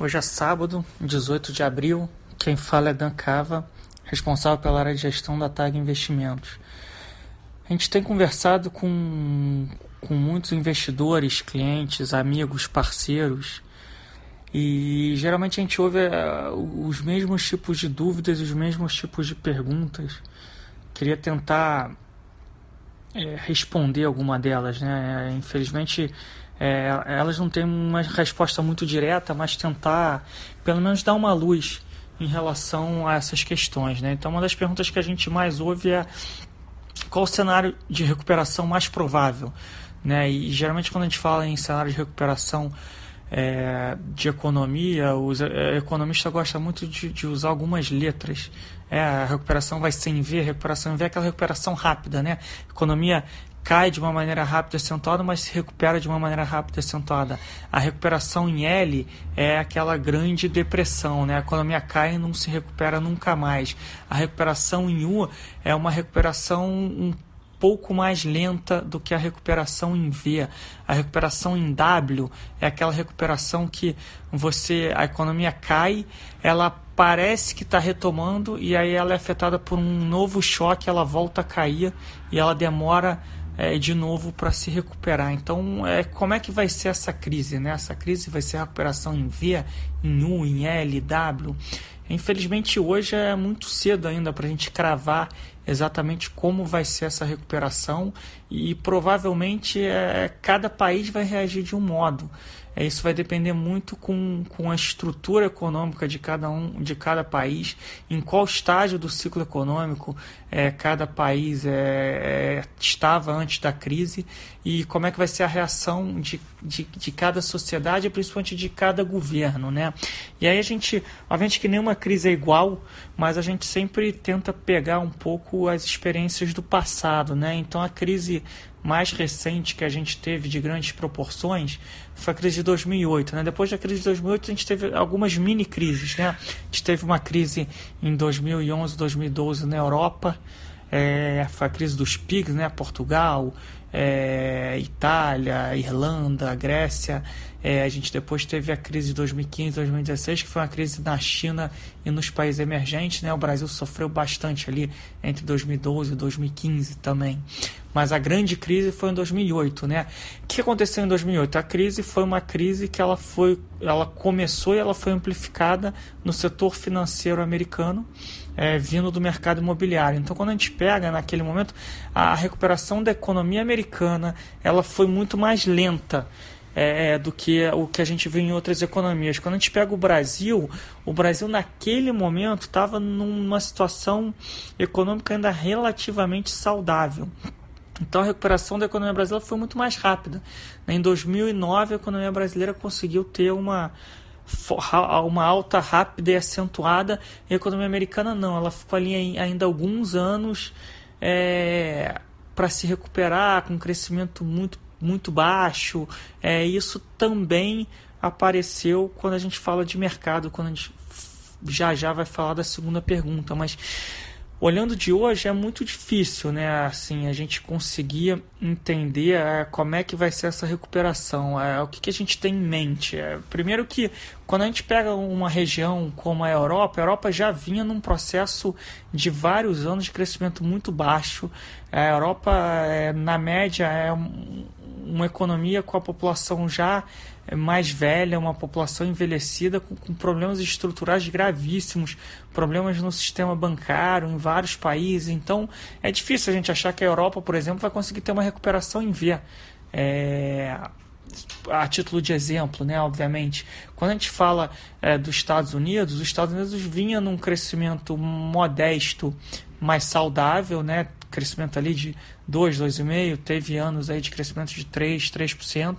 Hoje é sábado, 18 de abril. Quem fala é Dan Cava, responsável pela área de gestão da TAG Investimentos. A gente tem conversado com, com muitos investidores, clientes, amigos, parceiros, e geralmente a gente ouve uh, os mesmos tipos de dúvidas, os mesmos tipos de perguntas. Queria tentar é, responder alguma delas, né? Infelizmente é, elas não têm uma resposta muito direta, mas tentar pelo menos dar uma luz em relação a essas questões. Né? Então, uma das perguntas que a gente mais ouve é qual o cenário de recuperação mais provável? Né? E geralmente, quando a gente fala em cenário de recuperação é, de economia, os é, economista gosta muito de, de, usar algumas letras. É, a recuperação vai ser em V, recuperação em V é aquela recuperação rápida, né? Economia cai de uma maneira rápida e acentuada, mas se recupera de uma maneira rápida e acentuada. A recuperação em L é aquela grande depressão, né? A economia cai e não se recupera nunca mais. A recuperação em U é uma recuperação um pouco mais lenta do que a recuperação em V. A recuperação em W é aquela recuperação que você a economia cai, ela parece que está retomando e aí ela é afetada por um novo choque, ela volta a cair e ela demora é, de novo para se recuperar. Então, é, como é que vai ser essa crise? Né? Essa crise vai ser a recuperação em V, em U, em L, W. Infelizmente, hoje é muito cedo ainda para a gente cravar exatamente como vai ser essa recuperação e provavelmente é, cada país vai reagir de um modo. É, isso vai depender muito com, com a estrutura econômica de cada um, de cada país, em qual estágio do ciclo econômico é, cada país é, é, estava antes da crise e como é que vai ser a reação de, de, de cada sociedade, principalmente de cada governo, né? E aí a gente, obviamente que nenhuma crise é igual, mas a gente sempre tenta pegar um pouco as experiências do passado, né? Então a crise mais recente que a gente teve de grandes proporções foi a crise de 2008. Né? Depois da crise de 2008, a gente teve algumas mini crises. Né? A gente teve uma crise em 2011, 2012 na Europa, é, foi a crise dos PIGs, né? Portugal, é, Itália, Irlanda, Grécia. É, a gente depois teve a crise de 2015, 2016, que foi uma crise na China e nos países emergentes. Né? O Brasil sofreu bastante ali entre 2012 e 2015 também. Mas a grande crise foi em 2008. Né? O que aconteceu em 2008? A crise foi uma crise que ela, foi, ela começou e ela foi amplificada no setor financeiro americano é, vindo do mercado imobiliário. Então, quando a gente pega naquele momento, a recuperação da economia americana ela foi muito mais lenta. É, do que o que a gente viu em outras economias. Quando a gente pega o Brasil, o Brasil naquele momento estava numa situação econômica ainda relativamente saudável. Então a recuperação da economia brasileira foi muito mais rápida. Em 2009 a economia brasileira conseguiu ter uma uma alta rápida e acentuada. E a economia americana não, ela ficou ali ainda alguns anos é, para se recuperar com um crescimento muito, muito baixo. É, isso também apareceu quando a gente fala de mercado, quando a gente já já vai falar da segunda pergunta, mas olhando de hoje é muito difícil, né? Assim, a gente conseguir entender é, como é que vai ser essa recuperação, é, o que, que a gente tem em mente. É, primeiro que quando a gente pega uma região como a Europa, a Europa já vinha num processo de vários anos de crescimento muito baixo. A Europa, é, na média, é uma economia com a população já mais velha, uma população envelhecida com, com, problemas estruturais gravíssimos, problemas no sistema bancário em vários países. Então é difícil a gente achar que a Europa, por exemplo, vai conseguir ter uma recuperação em V. É, a título de exemplo, né, obviamente, quando a gente fala é, dos Estados Unidos, os Estados Unidos vinha num crescimento modesto, mais saudável, né, crescimento ali de 2, 2,5%, teve anos aí de crescimento de 3, 3%.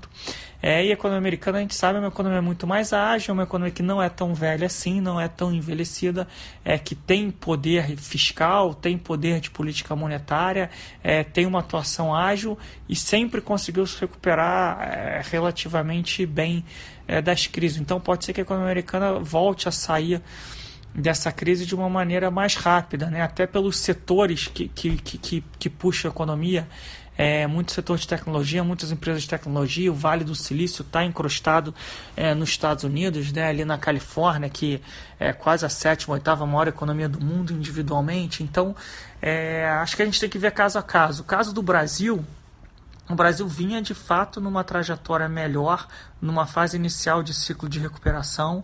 É, e a economia americana, a gente sabe, é uma economia muito mais ágil, é uma economia que não é tão velha assim, não é tão envelhecida, é que tem poder fiscal, tem poder de política monetária, é, tem uma atuação ágil e sempre conseguiu se recuperar é, relativamente bem é, das crises. Então pode ser que a economia americana volte a sair dessa crise de uma maneira mais rápida, né? até pelos setores que, que, que, que, puxam a economia. é, muito setor de tecnologia, muitas empresas de tecnologia, o Vale do Silício está encrustado é, nos Estados Unidos, né, ali na Califórnia, que é quase a sétima, oitava maior economia do mundo individualmente. Então, é, acho que a gente tem que ver caso a caso. O caso do Brasil, o Brasil vinha de fato numa trajetória melhor, numa fase inicial de ciclo de recuperação,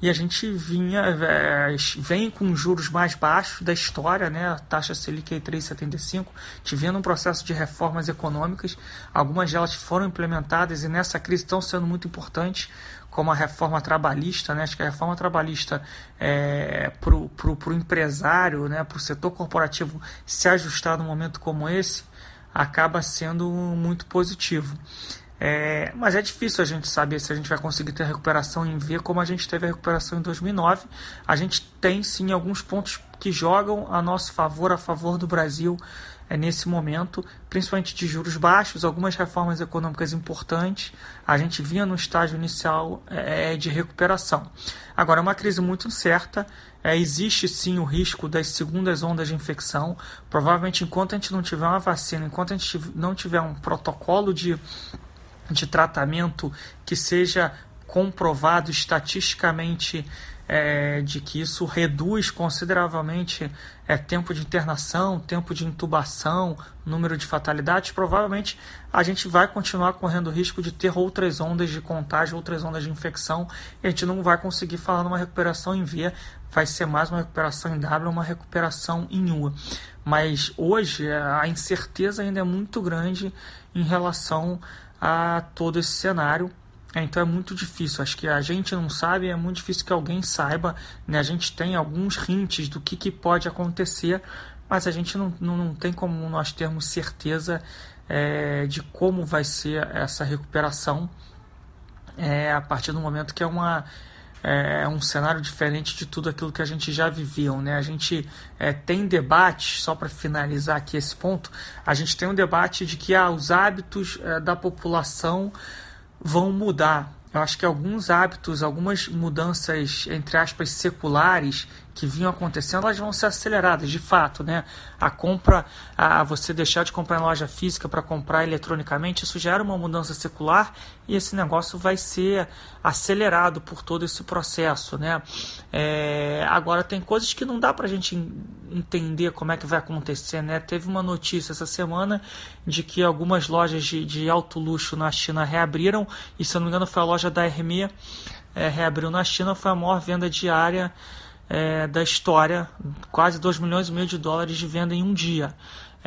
e a gente vinha é, vem com juros mais baixos da história, né? A taxa Selic é 3,75, tivendo um processo de reformas econômicas, algumas delas foram implementadas e nessa crise estão sendo muito importantes, como a reforma trabalhista, né? Acho que a reforma trabalhista é, para o empresário, né? Para o setor corporativo se ajustar num momento como esse acaba sendo muito positivo. É, mas é difícil a gente saber se a gente vai conseguir ter recuperação em V como a gente teve a recuperação em 2009. A gente tem sim alguns pontos que jogam a nosso favor, a favor do Brasil é, nesse momento, principalmente de juros baixos, algumas reformas econômicas importantes. A gente vinha no estágio inicial é, de recuperação. Agora, é uma crise muito incerta. É, existe sim o risco das segundas ondas de infecção. Provavelmente, enquanto a gente não tiver uma vacina, enquanto a gente não tiver um protocolo de de tratamento que seja comprovado estatisticamente é, de que isso reduz consideravelmente é, tempo de internação, tempo de intubação, número de fatalidades, provavelmente a gente vai continuar correndo risco de ter outras ondas de contágio, outras ondas de infecção, e a gente não vai conseguir falar numa recuperação em V, vai ser mais uma recuperação em W, uma recuperação em U. Mas hoje a incerteza ainda é muito grande em relação a todo esse cenário. Então é muito difícil. Acho que a gente não sabe, é muito difícil que alguém saiba. Né? A gente tem alguns hints do que, que pode acontecer, mas a gente não, não, não tem como nós termos certeza é, de como vai ser essa recuperação é, a partir do momento que é uma é, é um cenário diferente de tudo aquilo que a gente já viveu. Né? A gente é, tem debate, só para finalizar aqui esse ponto, a gente tem um debate de que ah, os hábitos é, da população vão mudar. Eu acho que alguns hábitos, algumas mudanças, entre aspas, seculares que vinham acontecendo, elas vão ser aceleradas, de fato, né? A compra, a você deixar de comprar em loja física para comprar eletronicamente, isso já era uma mudança secular e esse negócio vai ser acelerado por todo esse processo, né? É, agora tem coisas que não dá para a gente entender como é que vai acontecer, né? Teve uma notícia essa semana de que algumas lojas de, de alto luxo na China reabriram e se eu não me engano foi a loja da Hermès é, reabriu na China, foi a maior venda diária é, da história, quase 2 milhões e meio de dólares de venda em um dia.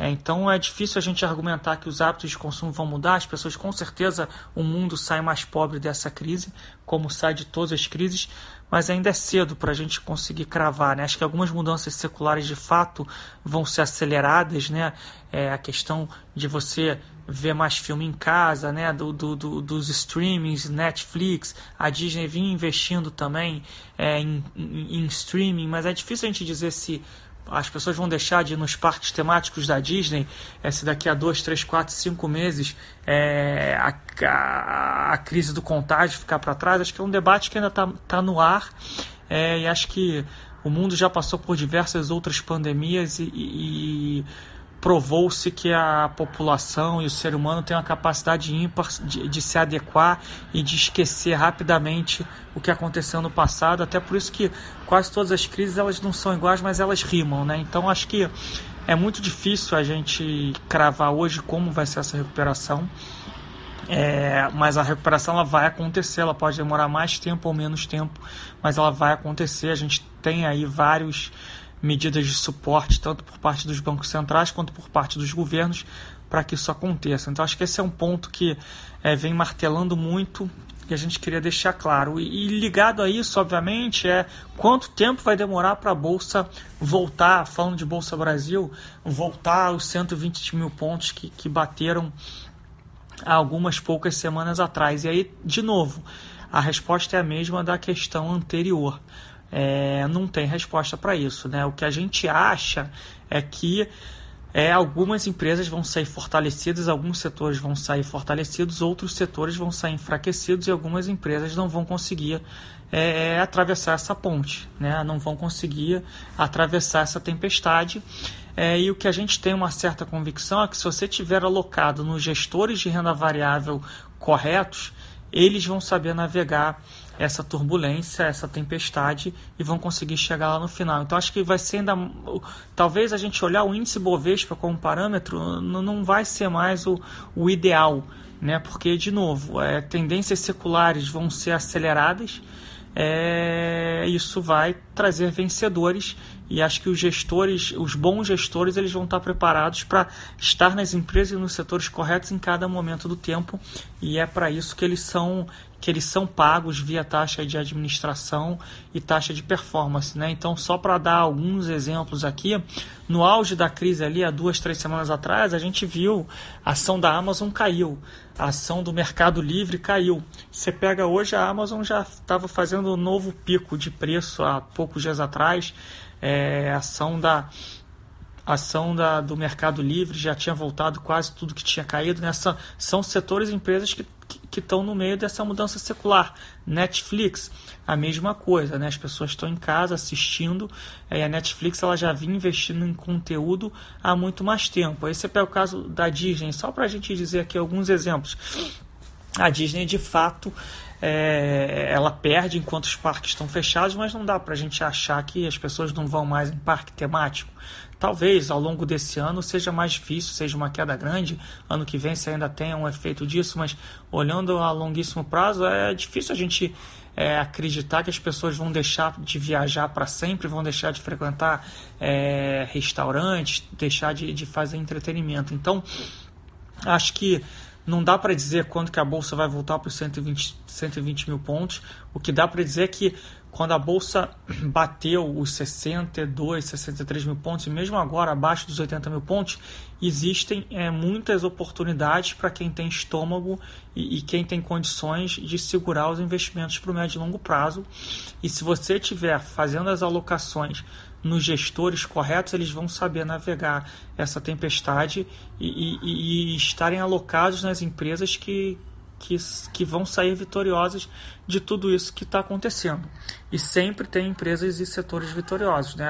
É, então é difícil a gente argumentar que os hábitos de consumo vão mudar, as pessoas com certeza o mundo sai mais pobre dessa crise, como sai de todas as crises, mas ainda é cedo para a gente conseguir cravar. Né? Acho que algumas mudanças seculares de fato vão ser aceleradas, né? É, a questão de você ver mais filme em casa, né? Do, do, do, dos streamings, Netflix, a Disney vinha investindo também é, em, em, em, streaming, mas é difícil a gente dizer se as pessoas vão deixar de ir nos parques temáticos da Disney é, se daqui a dois, três, quatro, cinco meses é, a, a, a, crise do contágio ficar para trás. Acho que é um debate que ainda está tá no ar é, e acho que o mundo já passou por diversas outras pandemias e, e, provou-se que a população e o ser humano têm uma capacidade ímpar de, de, se adequar e de esquecer rapidamente o que aconteceu no passado. Até por isso que quase todas as crises elas não são iguais, mas elas rimam, né? Então acho que é muito difícil a gente cravar hoje como vai ser essa recuperação. É, mas a recuperação ela vai acontecer, ela pode demorar mais tempo ou menos tempo, mas ela vai acontecer. A gente tem aí vários medidas de suporte, tanto por parte dos bancos centrais quanto por parte dos governos, para que isso aconteça. Então, acho que esse é um ponto que é, vem martelando muito e a gente queria deixar claro. E, e, ligado a isso, obviamente, é quanto tempo vai demorar para a Bolsa voltar, falando de Bolsa Brasil, voltar aos 120 mil pontos que, que bateram há algumas poucas semanas atrás. E aí, de novo, a resposta é a mesma da questão anterior é, não tem resposta para isso. Né? O que a gente acha é que é, algumas empresas vão sair fortalecidas, alguns setores vão sair fortalecidos, outros setores vão sair enfraquecidos e algumas empresas não vão conseguir é, atravessar essa ponte, né? não vão conseguir atravessar essa tempestade. É, e o que a gente tem uma certa convicção é que se você tiver alocado nos gestores de renda variável corretos, eles vão saber navegar essa turbulência, essa tempestade e vão conseguir chegar lá no final. Então acho que vai ser ainda. Talvez a gente olhar o índice Bovespa como parâmetro não vai ser mais o, o ideal, né? Porque, de novo, é, tendências seculares vão ser aceleradas é, isso vai trazer vencedores e acho que os gestores, os bons gestores, eles vão estar preparados para estar nas empresas e nos setores corretos em cada momento do tempo e é para isso que eles são que eles são pagos via taxa de administração e taxa de performance, né? Então, só para dar alguns exemplos aqui, no auge da crise ali, há duas, três semanas atrás, a gente viu a ação da Amazon caiu, a ação do Mercado Livre caiu. Você pega hoje, a Amazon já estava fazendo um novo pico de preço há poucos dias atrás, é, ação da ação da, do Mercado Livre já tinha voltado quase tudo que tinha caído. Nessa, são setores e empresas que que estão no meio dessa mudança secular. Netflix, a mesma coisa, né? As pessoas estão em casa assistindo e a Netflix ela já vinha investindo em conteúdo há muito mais tempo. Esse é o caso da Disney, só para a gente dizer aqui alguns exemplos. A Disney, de fato, é, ela perde enquanto os parques estão fechados, mas não dá para a gente achar que as pessoas não vão mais em parque temático. Talvez ao longo desse ano seja mais difícil, seja uma queda grande. Ano que vem você ainda tenha um efeito disso, mas olhando a longuíssimo prazo, é difícil a gente é, acreditar que as pessoas vão deixar de viajar para sempre, vão deixar de frequentar é, restaurantes, deixar de, de fazer entretenimento. Então, acho que não dá para dizer quando que a bolsa vai voltar para os 120, 120 mil pontos. O que dá para dizer é que quando a bolsa bateu os 62, 63 mil pontos, e mesmo agora abaixo dos 80 mil pontos, existem é, muitas oportunidades para quem tem estômago e, e, quem tem condições de segurar os investimentos para o médio e longo prazo. E se você estiver fazendo as alocações nos gestores corretos, eles vão saber navegar essa tempestade e, e, e estarem alocados nas empresas que, que, que vão sair vitoriosas de tudo isso que está acontecendo. E sempre tem empresas e setores vitoriosos. Né?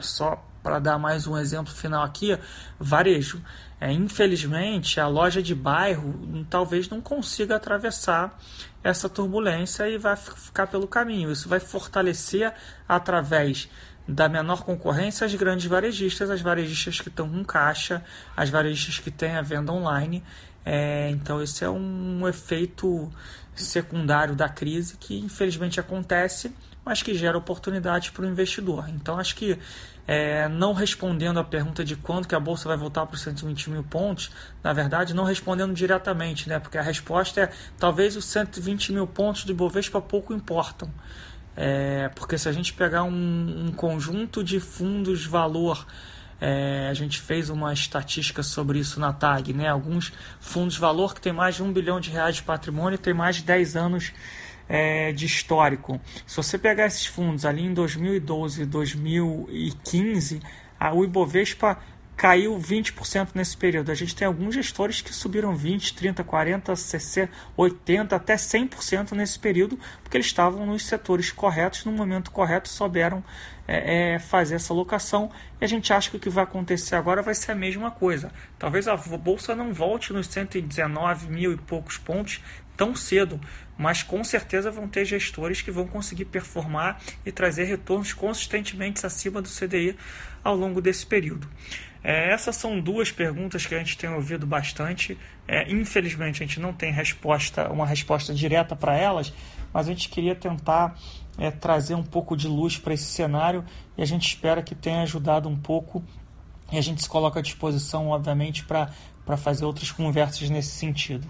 Só para dar mais um exemplo final aqui, varejo. É, infelizmente, a loja de bairro talvez não consiga atravessar essa turbulência e vai ficar pelo caminho. Isso vai fortalecer através da menor concorrência as grandes varejistas, as varejistas que estão com caixa, as varejistas que têm a venda online é, então, esse é um efeito secundário da crise que infelizmente acontece, mas que gera oportunidades para o investidor. Então, acho que é, não respondendo a pergunta de quando que a bolsa vai voltar para os 120 mil pontos, na verdade, não respondendo diretamente, né? porque a resposta é talvez os 120 mil pontos do Ibovespa pouco importam. É, porque se a gente pegar um, um conjunto de fundos valor é, a gente fez uma estatística sobre isso na TAG, né? Alguns fundos valor que tem mais de um bilhão de reais de patrimônio tem mais de 10 anos é, de histórico. Se você pegar esses fundos ali em 2012 e 2015, a, o Ibovespa caiu 20% nesse período. A gente tem alguns gestores que subiram 20, 30, 40, 60, 80, até 100% nesse período, porque eles estavam nos setores corretos, no momento correto, souberam é, é, fazer essa locação. E a gente acha que o que vai acontecer agora vai ser a mesma coisa. Talvez a bolsa não volte nos 119 mil e poucos pontos tão cedo, mas com certeza vão ter gestores que vão conseguir performar e trazer retornos consistentemente acima do CDI ao longo desse período. É, essas são duas perguntas que a gente tem ouvido bastante. É, infelizmente, a gente não tem resposta, uma resposta direta para elas, mas a gente queria tentar é, trazer um pouco de luz para esse cenário e a gente espera que tenha ajudado um pouco. E a gente se coloca à disposição, obviamente, para fazer outras conversas nesse sentido.